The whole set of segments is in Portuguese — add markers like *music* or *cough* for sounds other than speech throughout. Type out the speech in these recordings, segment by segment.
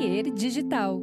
Atelier Digital.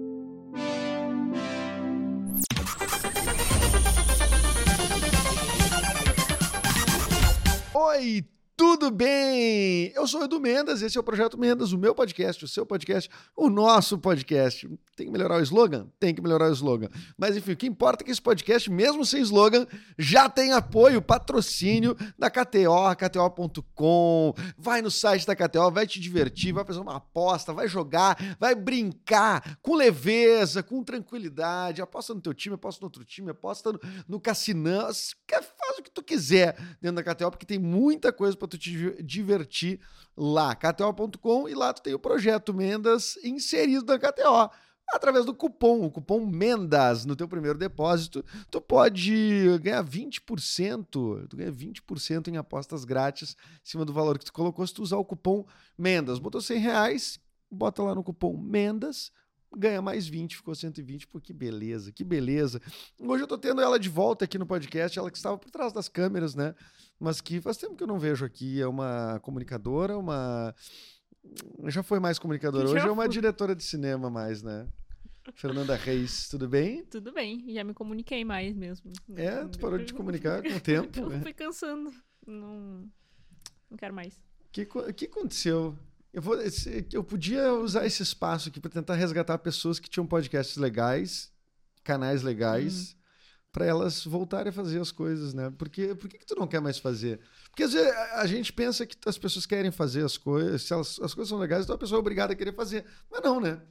Oi, tudo bem? Eu sou Edu Mendes, esse é o Projeto Mendes, o meu podcast, o seu podcast, o nosso podcast. Tem que melhorar o slogan? Tem que melhorar o slogan. Mas enfim, o que importa é que esse podcast, mesmo sem slogan, já tem apoio, patrocínio da KTO, KTO.com. Vai no site da KTO, vai te divertir, vai fazer uma aposta, vai jogar, vai brincar com leveza, com tranquilidade. Aposta no teu time, aposta no outro time, aposta no, no cassinão. Faz o que tu quiser dentro da KTO, porque tem muita coisa para tu te divertir lá. KTO.com e lá tu tem o projeto Mendas inserido na KTO através do cupom, o cupom MENDAS no teu primeiro depósito, tu pode ganhar 20%, tu ganha 20% em apostas grátis em cima do valor que tu colocou se tu usar o cupom MENDAS. Botou 100 reais, bota lá no cupom MENDAS, ganha mais 20, ficou 120, pô, que beleza, que beleza. Hoje eu tô tendo ela de volta aqui no podcast, ela que estava por trás das câmeras, né? Mas que faz tempo que eu não vejo aqui, é uma comunicadora, uma já foi mais comunicadora, *laughs* hoje é uma diretora de cinema mais, né? Fernanda Reis, tudo bem? Tudo bem, já me comuniquei mais mesmo. É, tu parou de te comunicar com o tempo. *laughs* eu né? fui cansando, não, não quero mais. O que, que aconteceu? Eu, vou, eu podia usar esse espaço aqui para tentar resgatar pessoas que tinham podcasts legais, canais legais, uhum. para elas voltarem a fazer as coisas, né? Porque por que, que tu não quer mais fazer? Porque às vezes a gente pensa que as pessoas querem fazer as coisas, se elas, as coisas são legais, então a pessoa é obrigada a querer fazer. Mas não, né?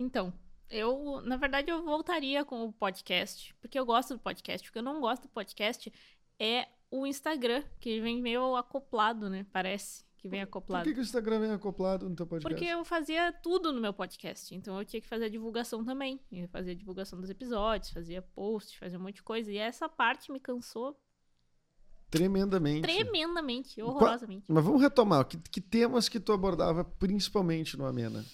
Então, eu, na verdade, eu voltaria com o podcast, porque eu gosto do podcast. O que eu não gosto do podcast é o Instagram, que vem meio acoplado, né? Parece que vem acoplado. Por que, que o Instagram vem acoplado no teu podcast? Porque eu fazia tudo no meu podcast. Então eu tinha que fazer a divulgação também. Eu fazia a divulgação dos episódios, fazia post, fazia um monte de coisa. E essa parte me cansou. Tremendamente. Tremendamente, horrorosamente. Mas vamos retomar. Que, que temas que tu abordava principalmente no Amena?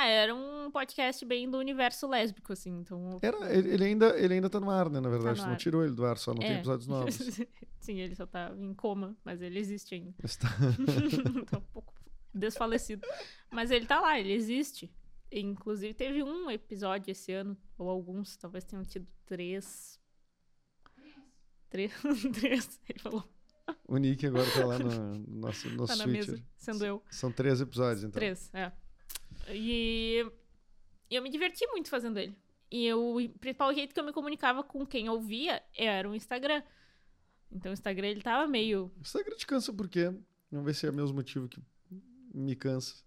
Ah, era um podcast bem do universo lésbico, assim, então... Era, ele, ainda, ele ainda tá no ar, né, na verdade, tá não tirou ele do ar, só não é. tem episódios novos. *laughs* Sim, ele só tá em coma, mas ele existe ainda. Está... *laughs* tá um pouco desfalecido. Mas ele tá lá, ele existe. Inclusive, teve um episódio esse ano, ou alguns, talvez tenham tido três. Três. *laughs* três, ele falou. O Nick agora tá lá no nosso, nosso tá na Twitter. mesa, sendo eu. São três episódios, então. Três, é. E eu me diverti muito fazendo ele. E eu, o principal jeito que eu me comunicava com quem ouvia era o Instagram. Então o Instagram ele tava meio. O Instagram te cansa por quê? Vamos ver se é o mesmo motivo que me cansa.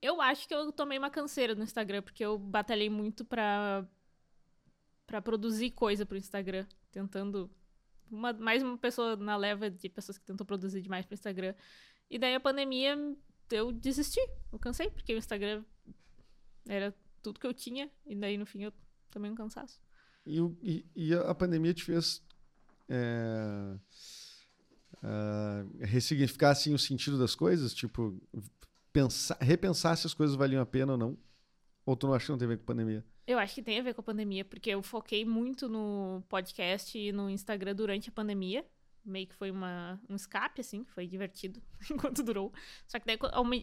Eu acho que eu tomei uma canseira no Instagram, porque eu batalhei muito pra, pra produzir coisa pro Instagram. Tentando. Uma, mais uma pessoa na leva de pessoas que tentam produzir demais pro Instagram. E daí a pandemia eu desisti. Eu cansei, porque o Instagram era tudo que eu tinha. E daí, no fim, eu também um cansaço. E, e, e a pandemia te fez é, uh, ressignificar assim, o sentido das coisas? Tipo, pensar, repensar se as coisas valiam a pena ou não? Ou tu não acha que não tem a ver com a pandemia? Eu acho que tem a ver com a pandemia, porque eu foquei muito no podcast e no Instagram durante a pandemia meio que foi uma, um escape, assim, foi divertido *laughs* enquanto durou. Só que daí,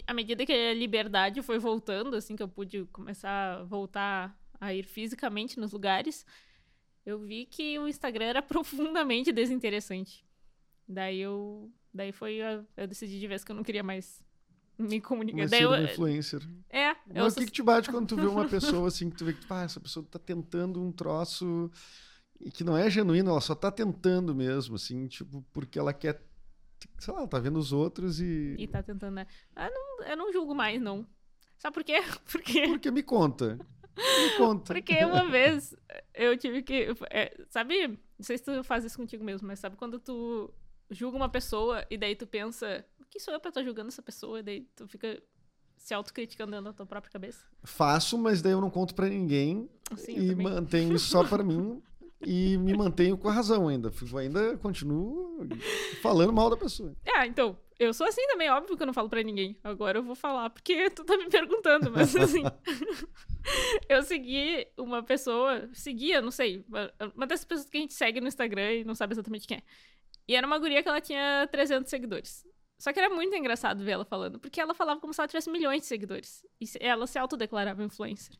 à medida que a liberdade foi voltando, assim, que eu pude começar a voltar a ir fisicamente nos lugares, eu vi que o Instagram era *laughs* profundamente desinteressante. Daí eu. Daí foi. Eu decidi de vez que eu não queria mais me comunicar. Daí eu, influencer. É. Mas o que, que te bate quando tu vê uma pessoa assim, que tu vê que, ah, essa pessoa tá tentando um troço e que não é genuíno, ela só tá tentando mesmo, assim, tipo, porque ela quer. Sei lá, ela tá vendo os outros e. E tá tentando, né? Eu não, eu não julgo mais, não. Sabe por quê? *laughs* Porque. Porque me conta. Me conta. Porque uma vez eu tive que. É, sabe? Não sei se tu faz isso contigo mesmo, mas sabe quando tu julga uma pessoa e daí tu pensa, o que sou eu pra estar julgando essa pessoa? E daí tu fica se autocriticando dentro da tua própria cabeça? Faço, mas daí eu não conto para ninguém Sim, e mantenho isso só para mim *laughs* e me mantenho com a razão ainda. Fico, ainda continuo falando mal da pessoa. Ah, então, eu sou assim também, óbvio que eu não falo pra ninguém. Agora eu vou falar, porque tu tá me perguntando, mas assim. *laughs* eu segui uma pessoa, seguia, não sei, uma dessas pessoas que a gente segue no Instagram e não sabe exatamente quem é. E era uma guria que ela tinha 300 seguidores. Só que era muito engraçado ver ela falando, porque ela falava como se ela tivesse milhões de seguidores. E ela se autodeclarava influencer.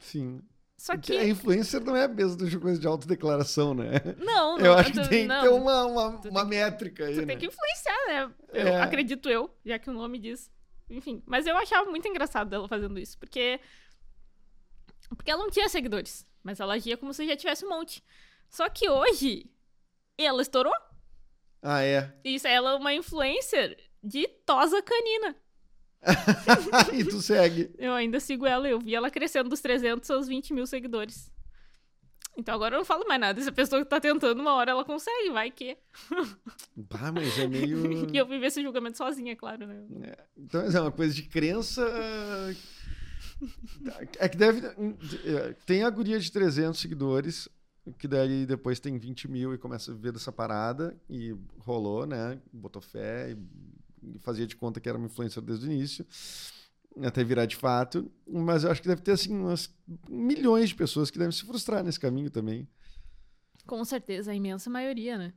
Sim. Só Porque que. a influencer não é a mesma coisa de autodeclaração, né? Não, *laughs* não. Eu acho que tu- tem não, que ter uma, uma, uma que- métrica aí, Tu né? tem que influenciar, né? Eu, É. Acredito eu, já que o nome diz. Enfim, mas eu achava muito engraçado ela fazendo isso, porque. Porque ela não tinha seguidores, mas ela agia como se já tivesse um monte. Só que hoje, ela estourou. Ah, é. Isso, ela é uma influencer de tosa canina. *laughs* e tu segue. Eu ainda sigo ela, eu vi ela crescendo dos 300 aos 20 mil seguidores. Então agora eu não falo mais nada. Se a pessoa que tá tentando, uma hora ela consegue, vai que. *laughs* Bah, mas é meio. *laughs* E eu vivi esse julgamento sozinha, claro, né? É, Então, é uma coisa de crença. É que deve. é, Tem a guria de 300 seguidores, que daí depois tem 20 mil e começa a viver dessa parada. E rolou, né? Botou fé e fazia de conta que era uma influencer desde o início. Até virar de fato. Mas eu acho que deve ter, assim, umas milhões de pessoas que devem se frustrar nesse caminho também. Com certeza, a imensa maioria, né?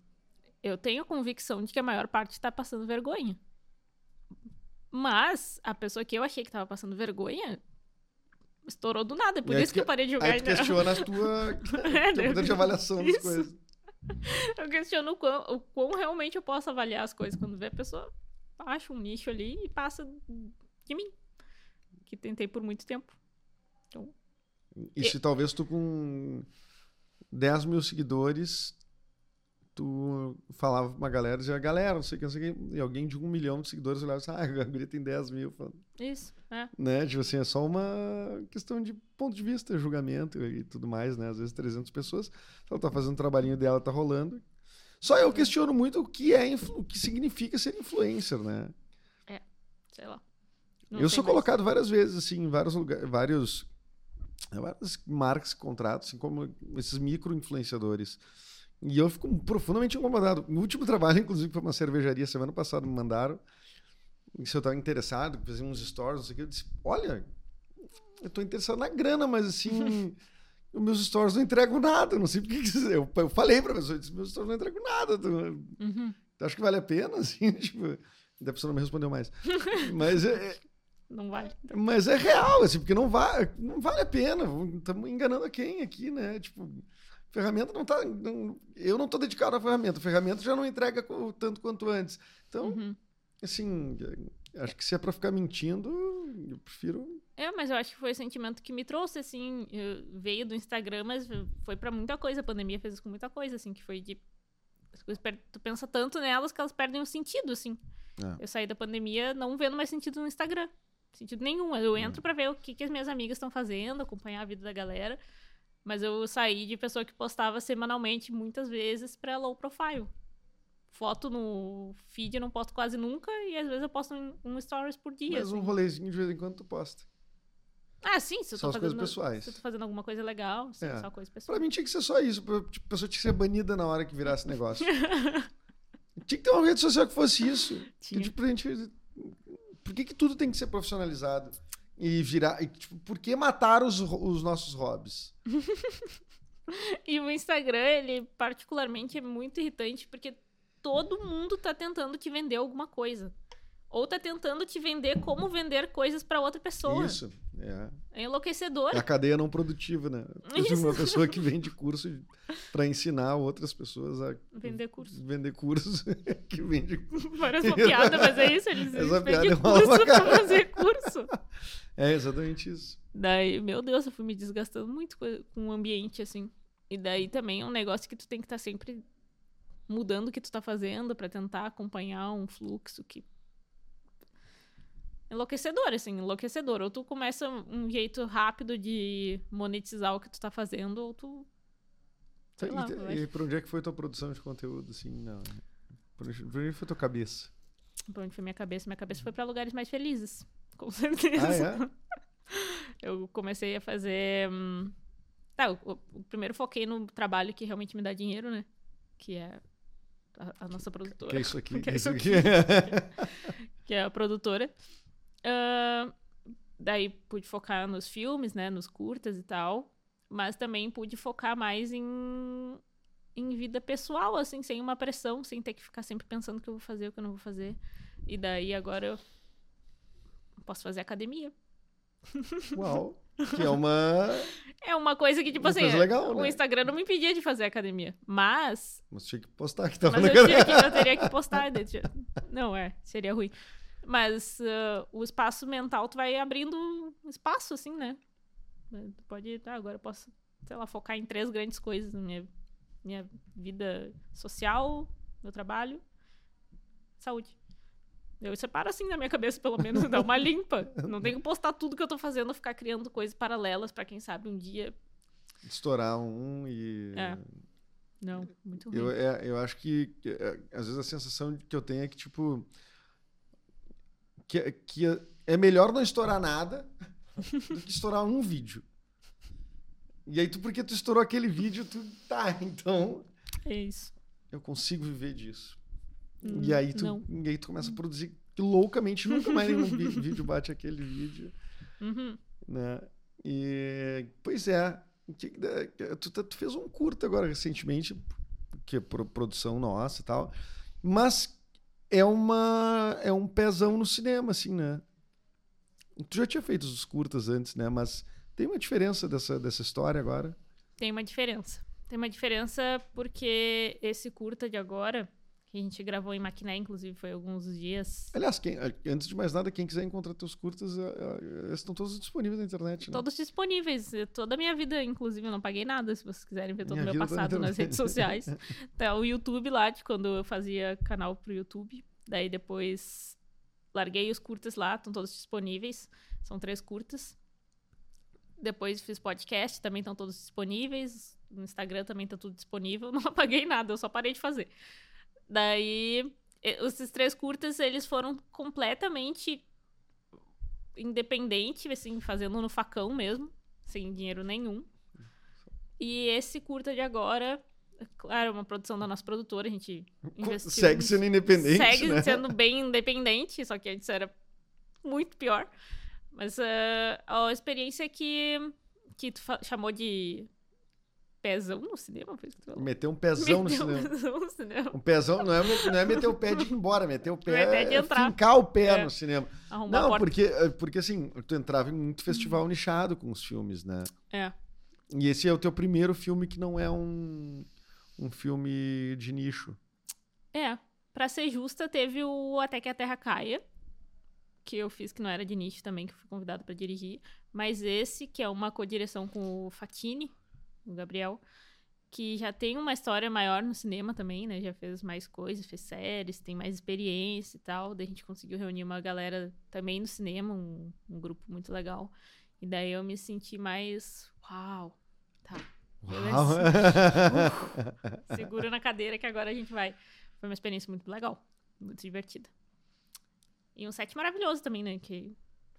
Eu tenho convicção de que a maior parte tá passando vergonha. Mas a pessoa que eu achei que tava passando vergonha estourou do nada. É por E aí isso tu que eu que- parei de jogar. Aí tu questiona a tua, *laughs* É, teu né? poder de avaliação das coisas. Eu questiono o quão, o quão realmente eu posso avaliar as coisas quando vê a pessoa acha um nicho ali e passa de mim. Que tentei por muito tempo. Então, E se talvez tu com 10 mil seguidores, tu falava pra uma galera, dizia, galera, não sei o que, não sei o que, e alguém de um milhão de seguidores olhava assim, ah, *laughs* a guria tem 10 mil, isso, é. né? Tipo assim, é só uma questão de ponto de vista, julgamento e tudo mais, né? Às vezes 300 pessoas, ela tá fazendo o trabalhinho dela, tá rolando. Só eu questiono muito o que é, o que significa ser influencer, né? Sei lá. Não eu sou mais. colocado várias vezes, assim, em vários lugares, vários, várias marcas, contratos, assim, como esses micro-influenciadores. E eu fico profundamente incomodado. No último trabalho, *laughs* inclusive, foi uma cervejaria, semana passada me mandaram, e se eu estava interessado, fazer uns stories, não sei o que, eu disse, olha, eu estou interessado na grana, mas assim... *laughs* Os meus stories não entregam nada, não sei por que que eu, eu falei pra pessoa, eu disse, meus stories não entregam nada, tu, Uhum. tu acha que vale a pena, *laughs* assim, tipo, da pessoa não me respondeu mais. *laughs* Mas é, Não vale. mas é real, assim, porque não, vai, não vale a pena. Estamos enganando a quem aqui, né? Tipo, ferramenta não tá. não- eu não estou dedicado à ferramenta. A ferramenta já não entrega tanto quanto antes. Então, Uhum. assim, acho que se é para ficar mentindo, eu prefiro. É, mas eu acho que foi o sentimento que me trouxe, assim, veio do Instagram, mas foi pra muita coisa. A pandemia fez isso com muita coisa, assim, que foi de. Tu pensa tanto nelas que elas perdem o sentido, assim. É. Eu saí da pandemia não vendo mais sentido no Instagram. Sentido nenhum. Eu entro pra ver o que, que as minhas amigas estão fazendo, acompanhar a vida da galera. Mas eu saí de pessoa que postava semanalmente, muitas vezes, pra low profile. Foto no feed eu não posto quase nunca, e às vezes eu posto um, um stories por dia. Mas um assim. rolezinho de vez em quando tu posta. Ah, sim, se eu Só tô as coisas fazendo, pessoais. se eu tô fazendo alguma coisa legal, sim, É. só coisa Pra pessoal. mim tinha que ser só isso. Pra, tipo, a pessoa tinha que ser banida na hora que virasse negócio. *laughs* tinha que ter uma rede social que fosse isso. Que, Tinha. tipo, a gente... Por que, que tudo tem que ser profissionalizado? E virar. E, tipo, por que matar os, os nossos hobbies? *laughs* E o Instagram, ele particularmente é muito irritante porque todo mundo tá tentando te vender alguma coisa. Ou tá tentando te vender como vender coisas pra outra pessoa. Isso. É. É enlouquecedor. É a cadeia não produtiva, né? Isso. Uma pessoa que *laughs* vende curso para ensinar outras pessoas a Vender curso. vender cursos *laughs* que vende. Parece uma piada, mas é isso. Eles Essa vendem piada é curso pra cara. fazer curso. *laughs* É exatamente isso. Daí, meu Deus, eu fui me desgastando muito co- com o ambiente, assim. E daí também é um negócio que tu tem que estar sempre mudando o que tu tá fazendo pra tentar acompanhar um fluxo que. Enlouquecedor, assim, enlouquecedor. Ou tu começa um jeito rápido de monetizar o que tu tá fazendo, ou tu. Sei lá, eu e, acho. e para onde é que foi tua produção de conteúdo, assim? Não. Pra onde pra foi tua cabeça? Pra onde foi minha cabeça? Minha cabeça foi pra lugares mais felizes. *laughs* Com certeza. Ah, é? *laughs* Eu comecei a fazer. hum, Tá, o, o- o primeiro foquei no trabalho que realmente me dá dinheiro, né? Que é a, a nossa produtora. Que é isso aqui? *laughs* Que é isso aqui? que é a produtora. Ah, daí pude focar nos filmes, né? Nos curtas e tal. Mas também pude focar mais em, em vida pessoal, assim, sem uma pressão, sem ter que ficar sempre pensando o que eu vou fazer, o que eu não vou fazer. E daí agora eu posso fazer academia. *laughs* Uau. Que é uma. É uma coisa que, tipo Uma assim, legal, o né? Instagram não me impedia de fazer academia. Mas Mas tinha que postar que tava Mas eu, que- eu teria que postar. *laughs* tinha- Não, é, seria ruim. Mas ah, o espaço mental, tu vai abrindo espaço, assim, né? Tu pode, tá, agora eu posso, sei lá, focar em três grandes coisas na minha, minha vida social, meu trabalho, saúde. Eu separo assim na minha cabeça, pelo menos, dá uma limpa. Não tenho que postar tudo que eu tô fazendo, ficar criando coisas paralelas pra quem sabe um dia. Estourar um e. É. Não, muito ruim. Eu, é, eu acho que, que, é, às vezes a sensação que eu tenho é que, tipo. Que, que é melhor não estourar nada *laughs* do que estourar um vídeo. E aí, tu, porque tu estourou aquele vídeo, tu. Tá, então. É isso. Eu consigo viver disso. Hum, e, aí tu, não. e aí tu começa a produzir loucamente, nunca mais nenhum *laughs* vídeo bate aquele vídeo. Uhum. né? E pois é, é, tu, tu fez um curto agora recentemente, que é pro- produção nossa e tal, mas é uma é um pezão no cinema assim, né? Tu já tinha feito os curtas antes, né? Mas tem uma diferença dessa dessa história agora. Tem uma diferença. Tem uma diferença porque esse curta de agora, que a gente gravou em Maquiné, inclusive foi alguns dias. Aliás, quem- antes de mais nada, quem quiser encontrar teus curtas, é, eles estão todos disponíveis na internet, né? Todos disponíveis. Toda a minha vida, inclusive, eu não paguei nada, se vocês quiserem ver todo o meu passado nas redes sociais. *laughs* Tá o YouTube lá, de quando eu fazia canal pro YouTube. Daí depois larguei os curtas lá, estão todos disponíveis. São três curtas. Depois fiz podcast, também estão todos disponíveis. No Instagram também tá tudo disponível. *laughs* Não apaguei nada, eu só parei de fazer. Daí, esses três curtas, eles foram completamente independentes, assim, fazendo no facão mesmo, sem dinheiro nenhum. E esse curta de agora, claro, é uma produção da nossa produtora, a gente investiu... Segue sendo independente, Segue né? sendo *laughs* bem independente, só que antes era muito pior. Mas ah, a experiência que, que tu chamou de pezão no cinema, foi um pezão no um cinema. pezão no cinema. Um pezão não é, não é meter o pé de ir embora, meter o *laughs* pé, de é entrar. fincar o pé É. no cinema. Arrumou a Não, porque, porque assim, tu entrava em muito festival nichado com os filmes, né? É. E esse é o teu primeiro filme que não é um, um filme de nicho. É, pra ser justa, teve o Até que a Terra Caia, que eu fiz que não era de nicho também, que fui convidado pra dirigir. Mas esse, que é uma co-direção com o Fatini, o Gabriel, que já tem uma história maior no cinema também, né? Já fez mais coisas, fez séries, tem mais experiência e tal. Daí a gente conseguiu reunir uma galera também no cinema, um, um grupo muito legal. E daí eu me senti mais. Uau! Tá. Uau. *laughs* Segura na cadeira que agora a gente vai. Foi uma experiência muito legal, muito divertida. E um set maravilhoso também, né? Que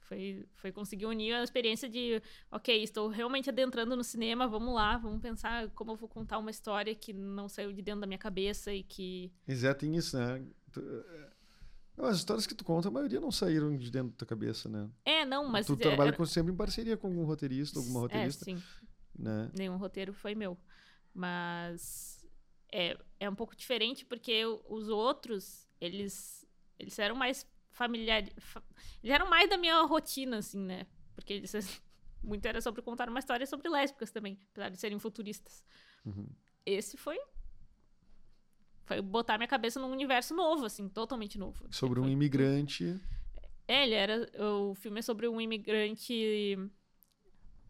foi, foi conseguir unir a experiência de, ok, estou realmente adentrando no cinema, vamos lá, vamos pensar como eu vou contar uma história que não saiu de dentro da minha cabeça e que. É, tem isso, né? É, As histórias que tu conta, a maioria não saíram de dentro da tua cabeça, né? É, não, mas. tu é- trabalha com- sempre em parceria com algum roteirista, alguma É, roteirista, sim. né? nenhum roteiro foi meu. Mas é, é um pouco diferente porque os outros, eles, eles eram mais familiares. Eles eram mais da minha rotina, assim, né? Porque eles. *laughs* Muito era sobre contar uma história sobre lésbicas também, apesar de serem futuristas. Uhum. Esse foi. Foi botar minha cabeça num universo novo, assim, totalmente novo. Sobre um imigrante. é, ele era. O filme é sobre um imigrante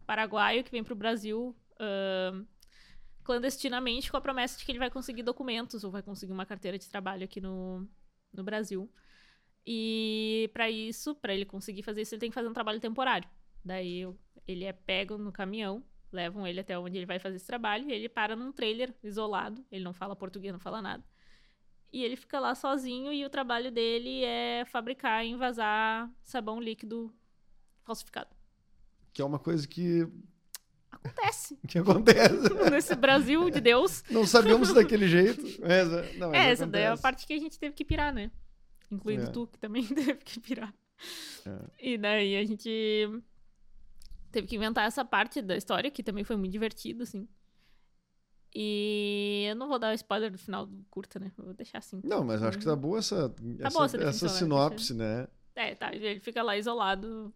paraguaio que vem pro Brasil ahn, clandestinamente com a promessa de que ele vai conseguir documentos ou vai conseguir uma carteira de trabalho aqui no, no Brasil. E para isso, para ele conseguir fazer isso, ele tem que fazer um trabalho temporário. Daí ele é pego no caminhão, levam ele até onde ele vai fazer esse trabalho e ele para num trailer isolado. Ele não fala português, não fala nada. E ele fica lá sozinho e o trabalho dele é fabricar e envasar sabão líquido falsificado. Que é uma coisa que, Acontece *laughs* que acontece. *laughs* nesse Brasil de Deus. Não sabíamos daquele jeito. Mas, é, não, mas é, essa daí é a parte que a gente teve que pirar, né? Incluindo É. tu, que também *laughs* teve que pirar. É. E daí a gente teve que inventar essa parte da história, que também foi muito divertido, assim. E eu não vou dar o spoiler do final do curta, né? Vou deixar assim. Não, mas acho que tá boa essa, essa, boa essa essa né? sinopse, né? É, tá. Ele fica lá isolado,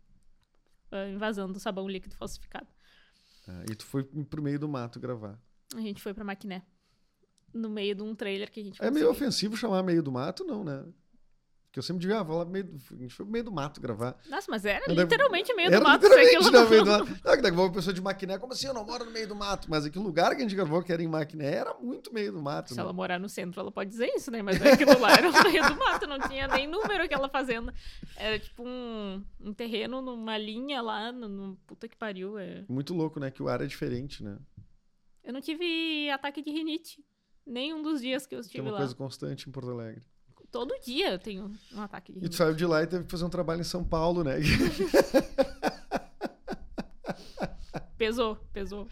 ah, invasando o sabão líquido falsificado. Ah, e tu foi pro meio do mato gravar. A gente foi pra Maquiné. No meio de um trailer que a gente É meio conseguiu. ofensivo chamar meio do mato, não, né? Porque eu sempre digo, ah, vou lá meio a gente foi meio do mato gravar. Nossa, mas era Era- literalmente meio Era do mato. literalmente não- meio do mato. Não, que daqui uma pessoa de Maquiné, como assim? Eu não moro no meio do mato. Mas aquele lugar que a gente gravou, que era em Maquiné, era muito meio do mato. Se né? ela morar no centro, ela pode dizer isso, né? Mas aquilo lá era no meio do mato, não tinha nem número aquela fazenda. Era tipo um, um terreno numa linha lá, no, no- puta que pariu. é. Muito louco, né? Que o ar é diferente, né? Eu não tive ataque de rinite. Nenhum dos dias que eu Que é estive uma lá. coisa constante em Porto Alegre. Todo dia eu tenho um ataque de E tu rinite. saiu de lá e teve que fazer um trabalho em São Paulo, né? *laughs* Pesou, pesou.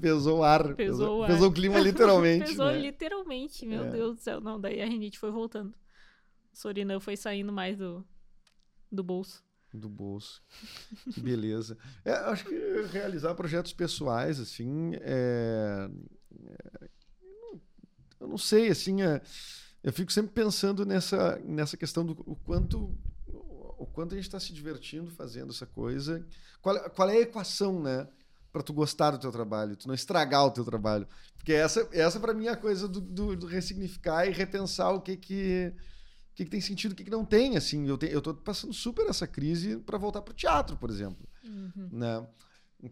Pesou o ar. Pesou o ar. pesou o clima literalmente, *laughs* pesou né? literalmente, meu É. Deus do céu. Não, daí a rinite foi voltando. Sorinã foi saindo mais do, do bolso. Do bolso. Que beleza. É, acho que realizar projetos pessoais, assim, é... é- Eu não sei, assim, é- eu fico sempre pensando nessa, nessa questão do o quanto, o quanto a gente está se divertindo fazendo essa coisa. Qual, qual é a equação, né? Para tu gostar do teu trabalho, tu não estragar o teu trabalho. Porque essa, essa para mim é a coisa do, do, do ressignificar e repensar o que que o que, que tem sentido, o que, que não tem, assim. Eu, te, eu tô passando super essa crise para voltar pro teatro, por exemplo, Uhum. né?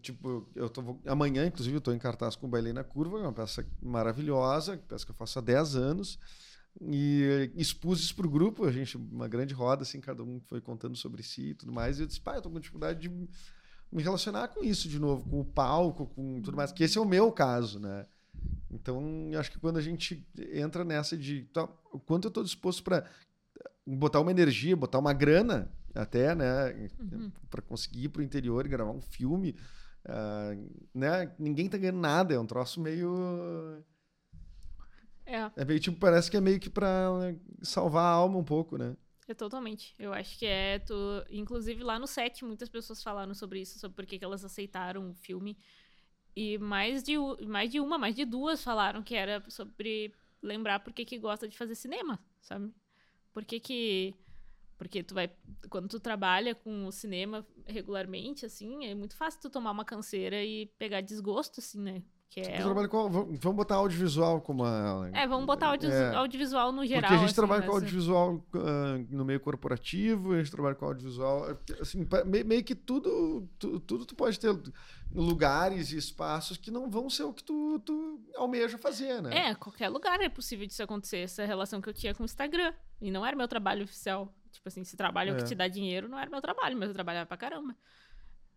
Tipo, eu tô amanhã, inclusive, eu tô em cartaz com o Bailei na Curva, é uma peça maravilhosa, peça que eu faço há 10 anos. E expus isso pro grupo, a gente, uma grande roda, assim, cada um foi contando sobre si e tudo mais. E eu disse, pai, eu tô com dificuldade de me relacionar com isso de novo, com o palco, com tudo mais, que esse é o meu caso, né? Então, acho que quando a gente entra nessa de tá, o quanto eu tô disposto para botar uma energia, botar uma grana até, né, Uhum. para conseguir ir pro interior e gravar um filme, ah, né? Ninguém tá ganhando nada, é um troço meio É, é meio tipo, parece que é meio que pra salvar a alma um pouco, né? é totalmente. Eu acho que é. Tu... Inclusive lá no set, muitas pessoas falaram sobre isso, sobre por que que elas aceitaram o filme. E mais de, mais de uma, mais de duas falaram que era sobre lembrar por que que gosta de fazer cinema, sabe? Por que que. Porque tu vai. Quando tu trabalha com o cinema regularmente, assim, é muito fácil tu tomar uma canseira e pegar desgosto, assim, né? Que é. trabalha com, vamos botar audiovisual como a, É, vamos botar audio- É. audiovisual no geral. Porque a gente assim, trabalha com audiovisual ah, no meio corporativo, a gente trabalha com audiovisual. Assim, pa- me- meio que tudo, tu, tudo tu pode ter lugares e espaços que não vão ser o que tu, tu almeja fazer, né? É, qualquer lugar é possível disso acontecer. Essa relação que eu tinha com o Instagram. E não era meu trabalho oficial. Tipo assim, se trabalho é o É. que te dá dinheiro, não era meu trabalho, mas eu trabalhava pra caramba.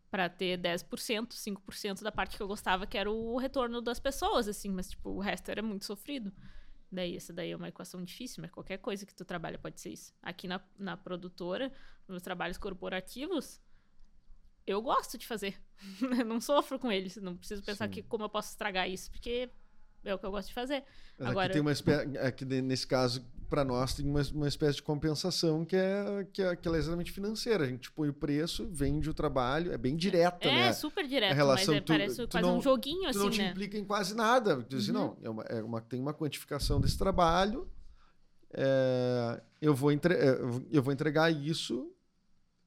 Pra ter 10%, 5% da parte que eu gostava, que era o retorno das pessoas, assim. Mas, tipo, o resto era muito sofrido. Daí, essa daí é uma equação difícil, mas qualquer coisa que tu trabalha pode ser isso. Aqui na, na produtora, nos trabalhos corporativos, eu gosto de fazer. *laughs* Eu não sofro com eles. Não preciso pensar Sim. que como eu posso estragar isso, porque é o que eu gosto de fazer. Aqui Agora- tem uma espécie, aqui nesse caso, para nós, tem uma, uma espécie de compensação que é, que, é, que ela é exatamente financeira. A gente põe o preço, vende o trabalho, é bem direta, É, né? super direto, A relação, mas é, tu- parece tu quase não- um joguinho, tu não assim, te né? implica em quase nada. Tu diz assim, Uhum. não, é uma, é uma- tem uma quantificação desse trabalho, é, eu, vou entre, é, eu vou entregar isso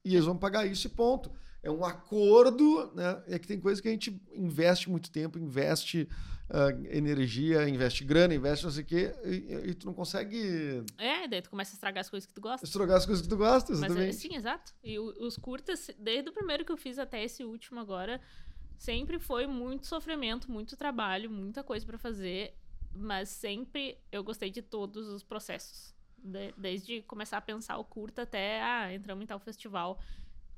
e eles vão pagar isso e ponto. É um acordo, né? É que tem coisa que a gente investe muito tempo, investe ah, energia, investe grana, investe não sei o quê, e, e tu não consegue É, daí tu começa a estragar as coisas que tu gosta. estragar as coisas que tu gosta, Mas é, exatamente. sim, exato. E os curtas, desde o primeiro que eu fiz até esse último agora, sempre foi muito sofrimento, muito trabalho, muita coisa pra fazer, mas sempre eu gostei de todos os processos. De- desde começar a pensar o curta até, ah, entramos em tal festival.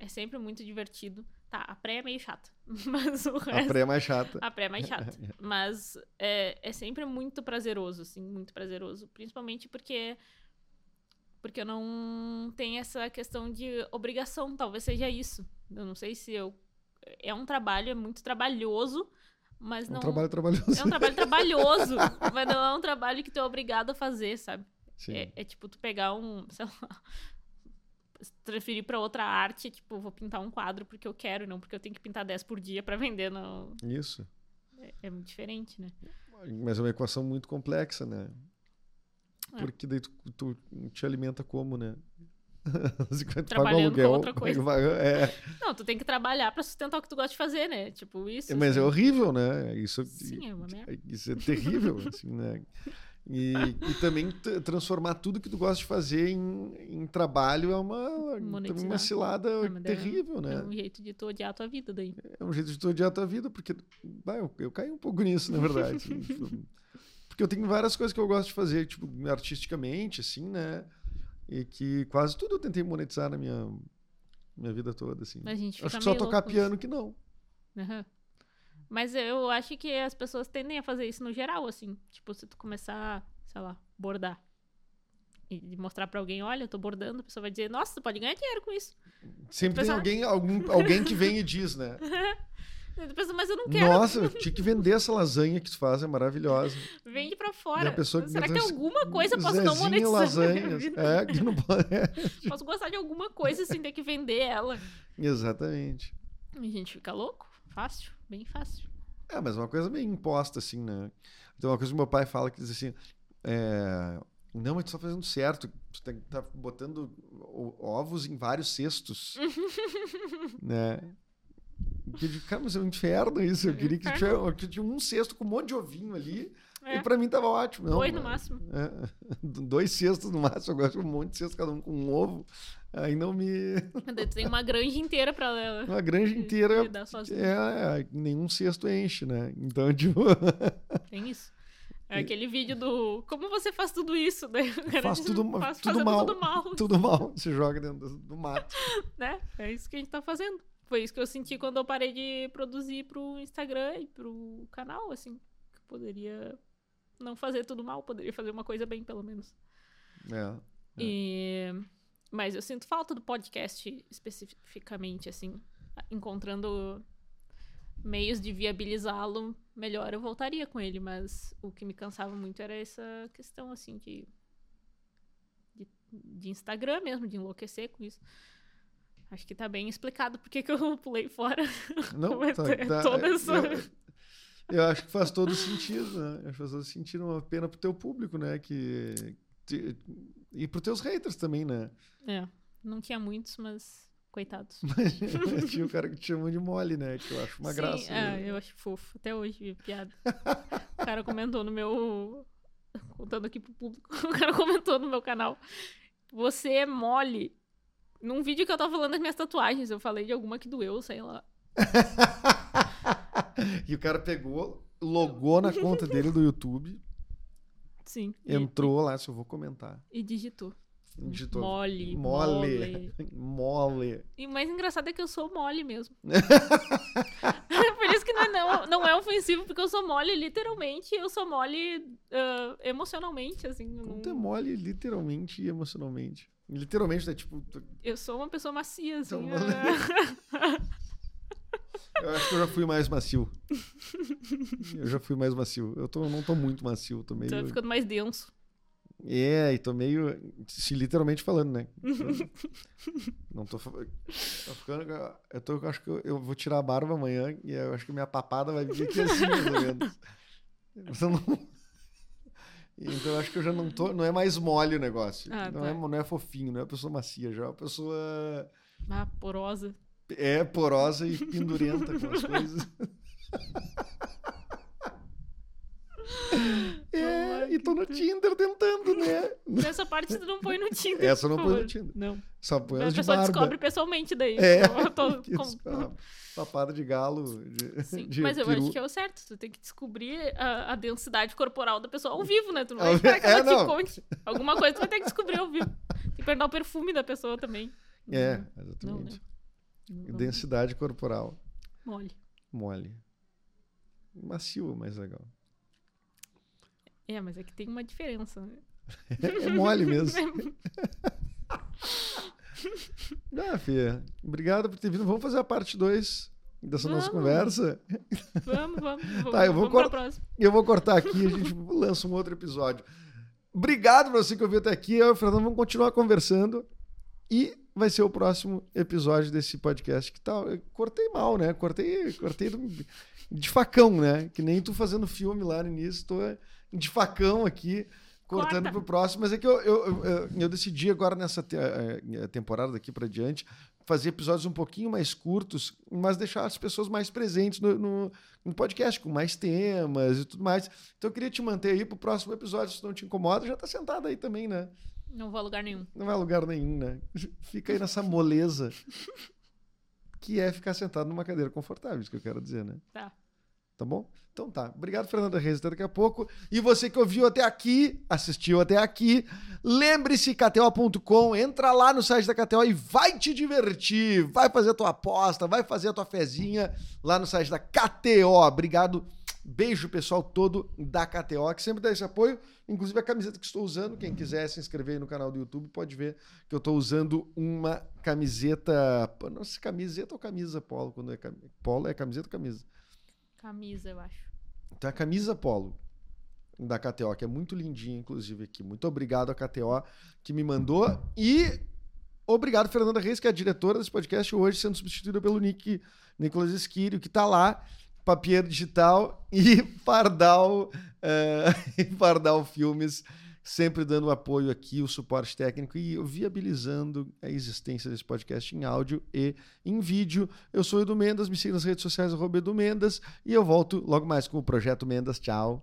É sempre muito divertido. Tá, a pré é meio chata, *laughs* mas o A resto... pré é mais chata. A pré é mais chata. Mas é, é sempre muito prazeroso, assim, muito prazeroso. Principalmente porque. Porque eu não tenho essa questão de obrigação, talvez seja isso. Eu não sei se eu. É um trabalho, é muito trabalhoso, mas É um não. trabalho trabalhoso. É um trabalho trabalhoso, *laughs* mas não é um trabalho que tu é obrigado a fazer, sabe? É, é tipo tu pegar um, *laughs* sei lá, transferir pra outra arte, tipo, vou pintar um quadro porque eu quero, não porque eu tenho que pintar 10 por dia pra vender. Não. Isso. É, é muito diferente, né? Mas é uma equação muito complexa, né? É. Porque daí tu, tu te alimenta como, né? Quando tu paga o aluguel, outra coisa. É, Não, tu tem que trabalhar pra sustentar o que tu gosta de fazer, né? Tipo, isso. mas é assim. horrível, né? Isso, Sim, é uma merda. isso é terrível, assim, né? E, e também transformar tudo que tu gosta de fazer em, em trabalho é uma, Monetizar. uma cilada É, daí terrível, É né? um jeito de tu odiar a tua vida daí. É um jeito de tu odiar a tua vida, porque bah, eu, eu caí um pouco nisso, na verdade. assim, *laughs* tipo, porque eu tenho várias coisas que eu gosto de fazer, tipo, artisticamente, assim, né? E que quase tudo eu tentei monetizar na minha, minha vida toda, assim. Acho que só tocar louco com isso. piano que não. Aham. Mas eu acho que as pessoas tendem a fazer isso no geral, assim. Tipo, se tu começar, sei lá, bordar. E mostrar pra alguém, olha, eu tô bordando, a pessoa vai dizer, nossa, tu pode ganhar dinheiro com isso. Sempre tem alguém, algum, alguém que vem e diz, né? *laughs* Tu pensa, mas eu não quero. Nossa, eu tinha que vender essa lasanha que tu faz, é maravilhosa. Vende pra fora. pessoa Será que tem alguma coisa eu posso não Zezinho monetizar? minha lasanhas. É, que não pode. é. Posso gostar de alguma coisa sem ter que vender ela. Exatamente. A gente fica louco? Fácil, bem fácil. É, mas uma coisa meio imposta, assim, né? Tem uma coisa que meu pai fala que diz assim: é, não, mas tu tá fazendo certo, tu tem que tá botando ovos em vários cestos, *laughs* né? Que eu digo, cara, mas é um inferno isso. Eu queria que tivesse, que tinha um cesto com um monte de ovinho ali. É, E pra mim tava ótimo. Não, dois no máximo. é, *laughs* dois cestos no máximo. Eu gosto de um monte de cestos, cada um com um ovo. Aí não me. *laughs* Tem uma granja inteira pra Uma granja inteira. É, é, nenhum cesto enche, né? Então, *laughs* tipo. Tem isso. É aquele vídeo do como você faz tudo isso, cara Faz tudo- faz, tudo mal. tudo mal, *laughs* tudo mal, se joga dentro do, do mato. né? É isso que a gente tá fazendo. Foi isso que eu senti quando eu parei de produzir pro Instagram e pro canal, assim. Que eu poderia não fazer tudo mal, poderia fazer uma coisa bem, pelo menos. É. E... Mas eu sinto falta do podcast especificamente, assim. Encontrando meios de viabilizá-lo melhor, eu voltaria com ele. Mas o que me cansava muito era essa questão, assim, de... De, de Instagram mesmo, de enlouquecer com isso. Acho que tá bem explicado porque que eu pulei fora. Não, *laughs* tá, é tá- toda essa- eu, eu acho que faz todo sentido, né? Acho que faz todo sentido, uma pena pro teu público, né? Que, e pros teus haters também, né? É, não tinha muitos, mas coitados. *laughs* Mas tinha o cara que te chamou de mole, né? Que eu acho uma Sim, graça. é, né? eu acho fofo. Até hoje, piada. *laughs* o cara comentou no meu. Contando aqui pro público. *laughs* O cara comentou no meu canal. Você é mole. Num vídeo que eu tava falando das minhas tatuagens, eu falei de alguma que doeu, sei lá. e o cara pegou, logou na conta dele do YouTube, Sim. E, entrou lá, se eu vou comentar. e digitou. Digitou. Mole. Mole. *laughs* Mole. E o mais engraçado é que eu sou mole mesmo. *laughs* *laughs* Por isso que não é, não, não é ofensivo, porque eu sou mole literalmente, eu sou mole ah, emocionalmente, assim. Como não- tu é mole, literalmente e emocionalmente. Literalmente, né? Tipo, tu- Eu sou uma pessoa macia, assim. Então, ah. Eu acho que eu já fui mais macio. eu já fui mais macio. Eu tô, não tô muito macio, tô meio. Vai ficando mais denso. É, e tô meio. Se literalmente falando, né? *laughs* não tô. Tô ficando. Eu tô, eu acho que eu, eu vou tirar a barba amanhã e eu acho que minha papada vai vir aqui assim, mais ou menos. Eu não- *laughs* Então eu acho que eu já não tô. Não é mais mole o negócio. Ah, não, tá. é, não é fofinho, não é uma pessoa macia, já é uma pessoa. Ah, porosa. É porosa e pendurenta com as coisas. *laughs* É, e tô no Tinder tentando, né? *laughs* Essa parte tu não põe no Tinder. Essa não põe no. Tinder. Não. Só põe A as de pessoa barba. descobre pessoalmente daí. É, Eu tô *laughs* com- papada de galo. De, Sim, de mas eu peru. acho que é o certo. Tu tem que descobrir a, a densidade corporal da pessoa ao vivo, né? Tu não Ao vai esperar que vi- ela é, te conte. Alguma coisa tu vai ter que descobrir ao vivo. Tem que perguntar o perfume da pessoa também. É, Não, né? Não, Densidade corporal. Mole. Mole. Macio, mais legal. É, mas é que tem uma diferença, né? *laughs* É mole mesmo. *laughs* Ah, *laughs* Fia, obrigado por ter vindo. Vamos fazer a parte 2 dessa nossa Vamos. conversa. Vamos, vamos. vamos Tá, eu vou vamos. Eu vou cortar aqui e a gente lança um outro episódio. Obrigado pra você que ouviu até aqui. Eu e o Fernando vamos continuar conversando. E vai ser o próximo episódio desse podcast que tal. Tá, cortei mal, né? Cortei, cortei do, de facão, né? Que nem tu fazendo filme lá no início, tô de facão aqui, cortando Corta. pro próximo. Mas é que eu, eu, eu, eu decidi agora nessa te, eh, temporada daqui para diante fazer episódios um pouquinho mais curtos, mas deixar as pessoas mais presentes no, no, no, podcast, com mais temas e tudo mais. Então eu queria te manter aí pro próximo episódio, se não te incomoda, já tá sentado aí também, né? Não vou a lugar nenhum. Não vai a lugar nenhum, né? Fica aí nessa moleza *laughs* que é ficar sentado numa cadeira confortável, isso que eu quero dizer, né? Tá. Tá bom? Então tá. Obrigado, Fernanda Reis. Até daqui a pouco. E você que ouviu até aqui, assistiu até aqui, lembre-se, KTO.com, entra lá no site da KTO e vai te divertir. Vai fazer a tua aposta, vai fazer a tua fezinha lá no site da KTO. Obrigado. Beijo, pessoal todo da KTO, que sempre dá esse apoio. Inclusive a camiseta que estou usando. Quem quiser se inscrever aí no canal do YouTube pode ver que eu estou usando uma camiseta. Não sei, camiseta ou camisa polo? Quando é cam... polo é camiseta ou camisa? Camisa, eu acho. Então a camisa polo da KTO, que é muito lindinha, inclusive, aqui. Muito obrigado a KTO que me mandou. E obrigado, Fernanda Reis, que é a diretora desse podcast, hoje sendo substituída pelo Nick Nicolas Esquírio, que está lá, Papier Digital *laughs* e Pardal, uh, *laughs* e Pardal Filmes sempre dando apoio aqui, o suporte técnico e viabilizando a existência desse podcast em áudio e em vídeo. Eu sou Edu Mendas, me siga nas redes sociais, Edu Mendas, e eu volto logo mais com o Projeto Mendas. Tchau!